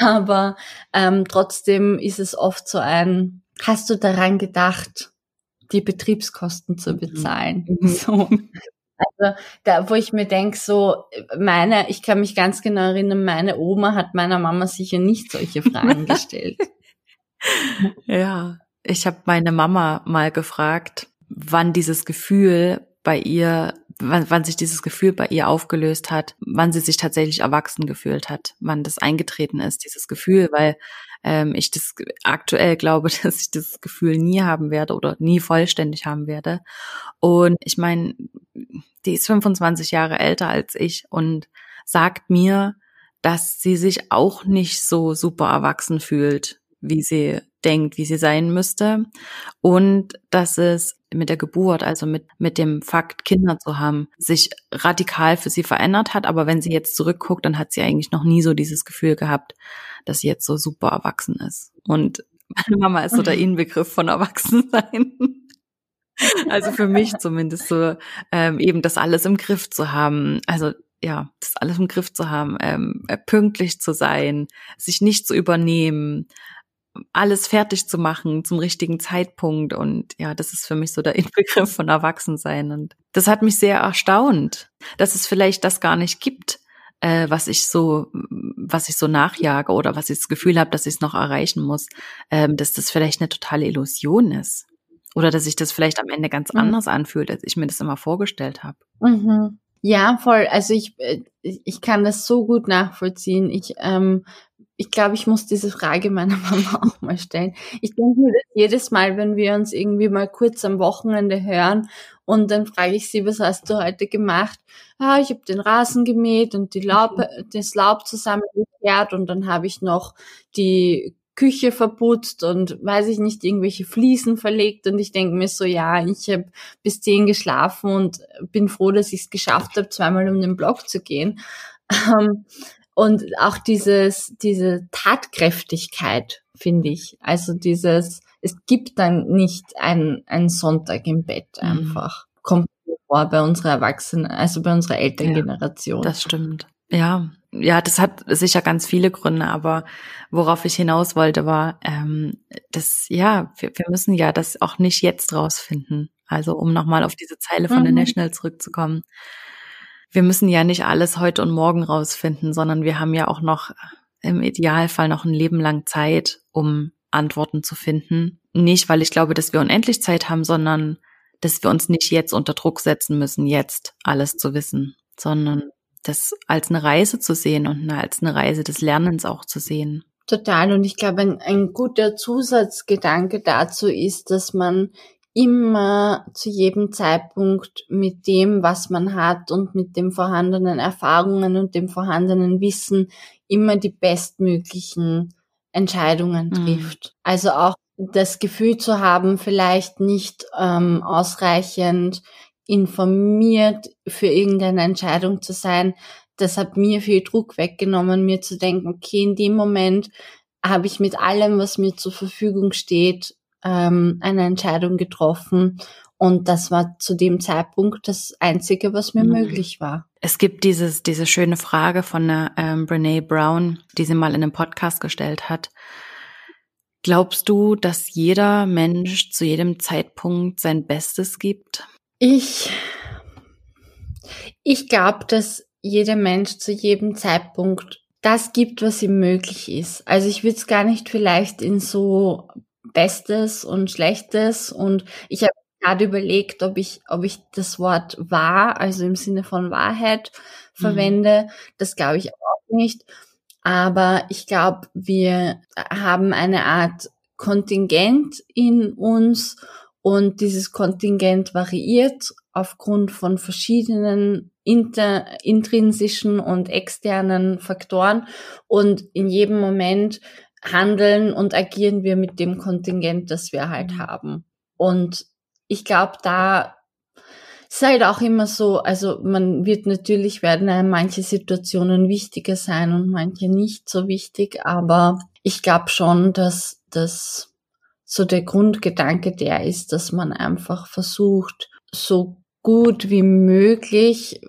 Aber ähm, trotzdem ist es oft so ein, hast du daran gedacht, die Betriebskosten zu mhm. bezahlen? Mhm. So. Also da, wo ich mir denke, so meine, ich kann mich ganz genau erinnern, meine Oma hat meiner Mama sicher nicht solche Fragen gestellt. ja, ich habe meine Mama mal gefragt, wann dieses Gefühl bei ihr, wann, wann sich dieses Gefühl bei ihr aufgelöst hat, wann sie sich tatsächlich erwachsen gefühlt hat, wann das eingetreten ist, dieses Gefühl, weil ähm, ich das aktuell glaube, dass ich das Gefühl nie haben werde oder nie vollständig haben werde. Und ich meine, die ist 25 Jahre älter als ich und sagt mir, dass sie sich auch nicht so super erwachsen fühlt wie sie denkt, wie sie sein müsste. Und dass es mit der Geburt, also mit, mit dem Fakt, Kinder zu haben, sich radikal für sie verändert hat. Aber wenn sie jetzt zurückguckt, dann hat sie eigentlich noch nie so dieses Gefühl gehabt, dass sie jetzt so super erwachsen ist. Und meine Mama ist so der Inbegriff von Erwachsensein. Also für mich zumindest so, ähm, eben das alles im Griff zu haben. Also ja, das alles im Griff zu haben, ähm, pünktlich zu sein, sich nicht zu übernehmen, alles fertig zu machen zum richtigen Zeitpunkt. Und ja, das ist für mich so der Inbegriff von Erwachsensein. Und das hat mich sehr erstaunt, dass es vielleicht das gar nicht gibt, äh, was ich so, was ich so nachjage oder was ich das Gefühl habe, dass ich es noch erreichen muss, ähm, dass das vielleicht eine totale Illusion ist. Oder dass sich das vielleicht am Ende ganz mhm. anders anfühlt, als ich mir das immer vorgestellt habe. Mhm. Ja, voll. Also ich, äh, ich kann das so gut nachvollziehen. Ich ähm, ich glaube, ich muss diese Frage meiner Mama auch mal stellen. Ich denke mir das jedes Mal, wenn wir uns irgendwie mal kurz am Wochenende hören und dann frage ich sie, was hast du heute gemacht? Ah, ich habe den Rasen gemäht und die Laub, mhm. das Laub zusammengekehrt und dann habe ich noch die Küche verputzt und weiß ich nicht, irgendwelche Fliesen verlegt und ich denke mir so, ja, ich habe bis zehn geschlafen und bin froh, dass ich es geschafft habe, zweimal um den Block zu gehen. Ähm, und auch dieses, diese Tatkräftigkeit, finde ich. Also dieses, es gibt dann nicht einen, einen Sonntag im Bett mhm. einfach. Mhm. Kommt vor bei unserer Erwachsenen, also bei unserer Elterngeneration. Ja, das stimmt. Ja, ja, das hat sicher ganz viele Gründe, aber worauf ich hinaus wollte, war, ähm, das, ja, wir, wir müssen ja das auch nicht jetzt rausfinden. Also um nochmal auf diese Zeile von mhm. The National zurückzukommen. Wir müssen ja nicht alles heute und morgen rausfinden, sondern wir haben ja auch noch im Idealfall noch ein Leben lang Zeit, um Antworten zu finden. Nicht, weil ich glaube, dass wir unendlich Zeit haben, sondern dass wir uns nicht jetzt unter Druck setzen müssen, jetzt alles zu wissen, sondern das als eine Reise zu sehen und als eine Reise des Lernens auch zu sehen. Total. Und ich glaube, ein, ein guter Zusatzgedanke dazu ist, dass man immer zu jedem Zeitpunkt mit dem, was man hat und mit den vorhandenen Erfahrungen und dem vorhandenen Wissen immer die bestmöglichen Entscheidungen mhm. trifft. Mhm. Also auch das Gefühl zu haben, vielleicht nicht ähm, ausreichend informiert für irgendeine Entscheidung zu sein, das hat mir viel Druck weggenommen, mir zu denken, okay, in dem Moment habe ich mit allem, was mir zur Verfügung steht, ähm, eine Entscheidung getroffen. Und das war zu dem Zeitpunkt das Einzige, was mir mhm. möglich war. Es gibt dieses, diese schöne Frage von der ähm, Brene Brown, die sie mal in einem Podcast gestellt hat. Glaubst du, dass jeder Mensch zu jedem Zeitpunkt sein Bestes gibt? Ich, ich glaube, dass jeder Mensch zu jedem Zeitpunkt das gibt, was ihm möglich ist. Also ich würde es gar nicht vielleicht in so Bestes und Schlechtes und ich habe gerade überlegt, ob ich, ob ich das Wort wahr, also im Sinne von Wahrheit mhm. verwende. Mhm. Das glaube ich auch nicht. Aber ich glaube, wir haben eine Art Kontingent in uns und dieses Kontingent variiert aufgrund von verschiedenen inter, intrinsischen und externen Faktoren. Und in jedem Moment handeln und agieren wir mit dem Kontingent, das wir halt mhm. haben. Und ich glaube, da ist halt auch immer so, also man wird natürlich werden einem manche Situationen wichtiger sein und manche nicht so wichtig, aber ich glaube schon, dass das so der Grundgedanke der ist, dass man einfach versucht, so gut wie möglich,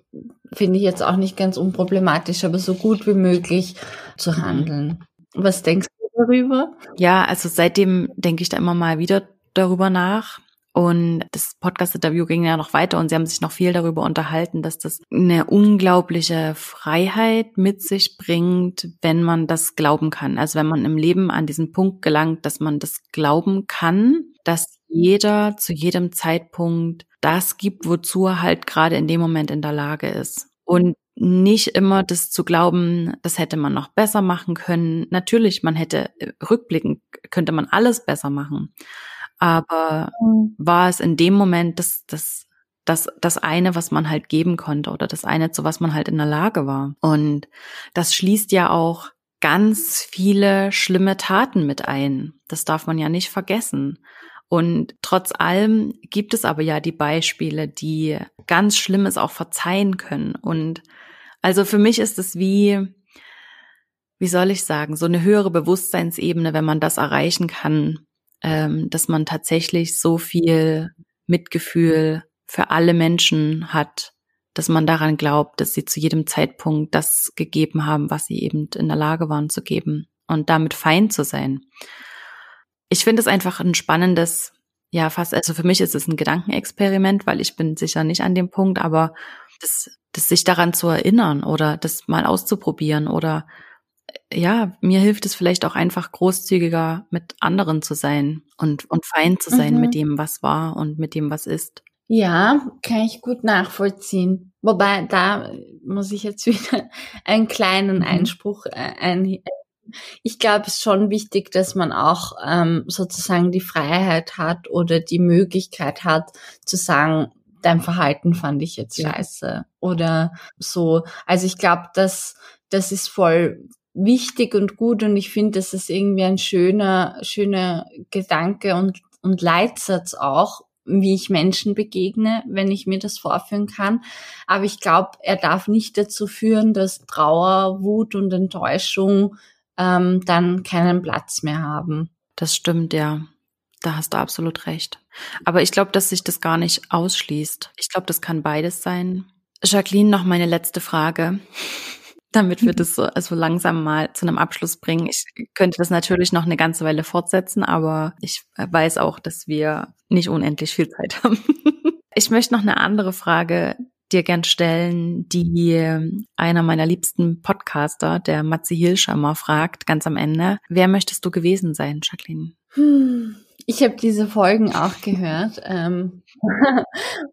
finde ich jetzt auch nicht ganz unproblematisch, aber so gut wie möglich zu mhm. handeln. Was denkst du darüber? Ja, also seitdem denke ich da immer mal wieder darüber nach. Und das Podcast-Interview ging ja noch weiter und sie haben sich noch viel darüber unterhalten, dass das eine unglaubliche Freiheit mit sich bringt, wenn man das glauben kann. Also wenn man im Leben an diesen Punkt gelangt, dass man das glauben kann, dass jeder zu jedem Zeitpunkt das gibt, wozu er halt gerade in dem Moment in der Lage ist. Und nicht immer das zu glauben, das hätte man noch besser machen können. Natürlich, man hätte äh, rückblickend könnte man alles besser machen. Aber mhm. war es in dem Moment das, das, das, das eine, was man halt geben konnte oder das eine, zu was man halt in der Lage war. Und das schließt ja auch ganz viele schlimme Taten mit ein. Das darf man ja nicht vergessen. Und trotz allem gibt es aber ja die Beispiele, die ganz Schlimmes auch verzeihen können. Und also für mich ist es wie, wie soll ich sagen, so eine höhere Bewusstseinsebene, wenn man das erreichen kann, ähm, dass man tatsächlich so viel Mitgefühl für alle Menschen hat, dass man daran glaubt, dass sie zu jedem Zeitpunkt das gegeben haben, was sie eben in der Lage waren zu geben und damit fein zu sein. Ich finde es einfach ein spannendes, ja, fast, also für mich ist es ein Gedankenexperiment, weil ich bin sicher nicht an dem Punkt, aber das, das sich daran zu erinnern oder das mal auszuprobieren oder ja, mir hilft es vielleicht auch einfach großzügiger mit anderen zu sein und, und fein zu sein mhm. mit dem, was war und mit dem, was ist. Ja, kann ich gut nachvollziehen. Wobei, da muss ich jetzt wieder einen kleinen mhm. Einspruch äh, ein, ich glaube, es ist schon wichtig, dass man auch ähm, sozusagen die Freiheit hat oder die Möglichkeit hat zu sagen, dein Verhalten fand ich jetzt scheiße oder so. Also ich glaube, dass das ist voll wichtig und gut und ich finde, das ist irgendwie ein schöner, schöner Gedanke und, und Leitsatz auch, wie ich Menschen begegne, wenn ich mir das vorführen kann. Aber ich glaube, er darf nicht dazu führen, dass Trauer, Wut und Enttäuschung ähm, dann keinen Platz mehr haben. Das stimmt, ja. Da hast du absolut recht. Aber ich glaube, dass sich das gar nicht ausschließt. Ich glaube, das kann beides sein. Jacqueline, noch meine letzte Frage, damit wir das so also langsam mal zu einem Abschluss bringen. Ich könnte das natürlich noch eine ganze Weile fortsetzen, aber ich weiß auch, dass wir nicht unendlich viel Zeit haben. Ich möchte noch eine andere Frage dir gern stellen, die einer meiner liebsten Podcaster, der Matze Hilschammer, fragt, ganz am Ende. Wer möchtest du gewesen sein, Jacqueline? Hm. Ich habe diese Folgen auch gehört. Ähm,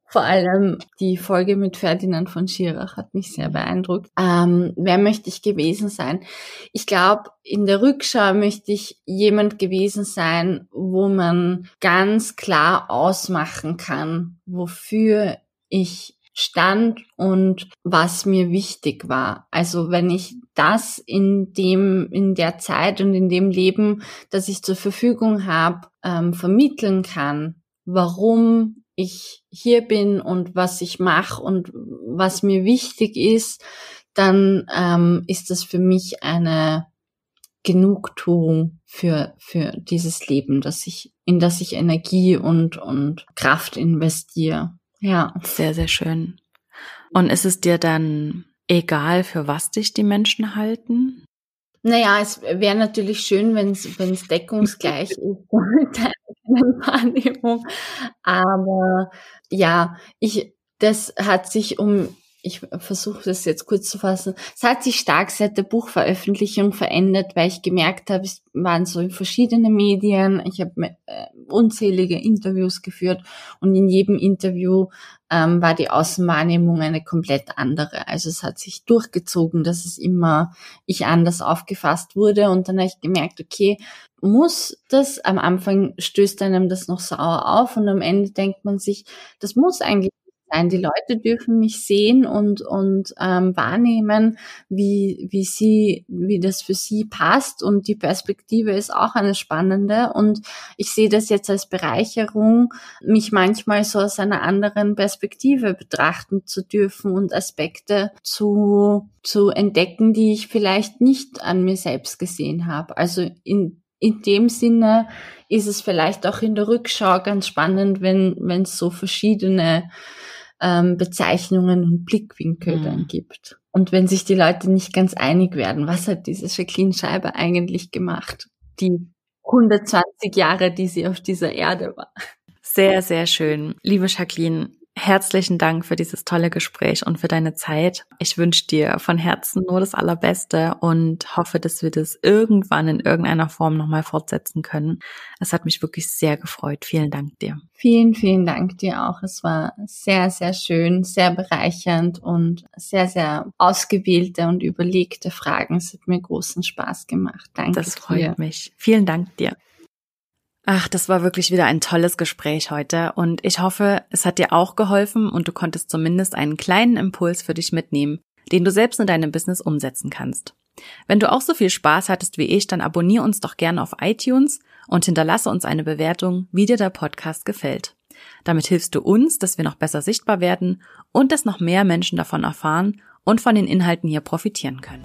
vor allem die Folge mit Ferdinand von Schirach hat mich sehr beeindruckt. Ähm, wer möchte ich gewesen sein? Ich glaube, in der Rückschau möchte ich jemand gewesen sein, wo man ganz klar ausmachen kann, wofür ich stand und was mir wichtig war. Also wenn ich das in dem, in der Zeit und in dem Leben, das ich zur Verfügung habe, ähm, vermitteln kann, warum ich hier bin und was ich mache und was mir wichtig ist, dann ähm, ist das für mich eine Genugtuung für, für dieses Leben, dass ich, in das ich Energie und, und Kraft investiere. Ja. Sehr, sehr schön. Und ist es dir dann egal, für was dich die Menschen halten? Naja, es wäre natürlich schön, wenn es deckungsgleich ist mit der eigenen Wahrnehmung. Aber ja, ich, das hat sich um ich versuche das jetzt kurz zu fassen. Es hat sich stark seit der Buchveröffentlichung verändert, weil ich gemerkt habe, es waren so in verschiedene Medien. Ich habe äh, unzählige Interviews geführt und in jedem Interview ähm, war die Außenwahrnehmung eine komplett andere. Also es hat sich durchgezogen, dass es immer ich anders aufgefasst wurde und dann habe ich gemerkt, okay, muss das, am Anfang stößt einem das noch sauer auf und am Ende denkt man sich, das muss eigentlich sein. Die Leute dürfen mich sehen und, und ähm, wahrnehmen, wie, wie sie, wie das für sie passt. Und die Perspektive ist auch eine spannende. Und ich sehe das jetzt als Bereicherung, mich manchmal so aus einer anderen Perspektive betrachten zu dürfen und Aspekte zu, zu entdecken, die ich vielleicht nicht an mir selbst gesehen habe. Also in in dem Sinne ist es vielleicht auch in der Rückschau ganz spannend, wenn wenn es so verschiedene ähm, Bezeichnungen und Blickwinkel mhm. dann gibt. Und wenn sich die Leute nicht ganz einig werden, was hat diese Jacqueline Scheiber eigentlich gemacht? Die 120 Jahre, die sie auf dieser Erde war. Sehr, sehr schön. Liebe Jacqueline, Herzlichen Dank für dieses tolle Gespräch und für deine Zeit. Ich wünsche dir von Herzen nur das Allerbeste und hoffe, dass wir das irgendwann in irgendeiner Form nochmal fortsetzen können. Es hat mich wirklich sehr gefreut. Vielen Dank dir. Vielen, vielen Dank dir auch. Es war sehr, sehr schön, sehr bereichernd und sehr, sehr ausgewählte und überlegte Fragen. Es hat mir großen Spaß gemacht. Danke. Das freut dir. mich. Vielen Dank dir. Ach, das war wirklich wieder ein tolles Gespräch heute und ich hoffe, es hat dir auch geholfen und du konntest zumindest einen kleinen Impuls für dich mitnehmen, den du selbst in deinem Business umsetzen kannst. Wenn du auch so viel Spaß hattest wie ich, dann abonniere uns doch gerne auf iTunes und hinterlasse uns eine Bewertung, wie dir der Podcast gefällt. Damit hilfst du uns, dass wir noch besser sichtbar werden und dass noch mehr Menschen davon erfahren und von den Inhalten hier profitieren können.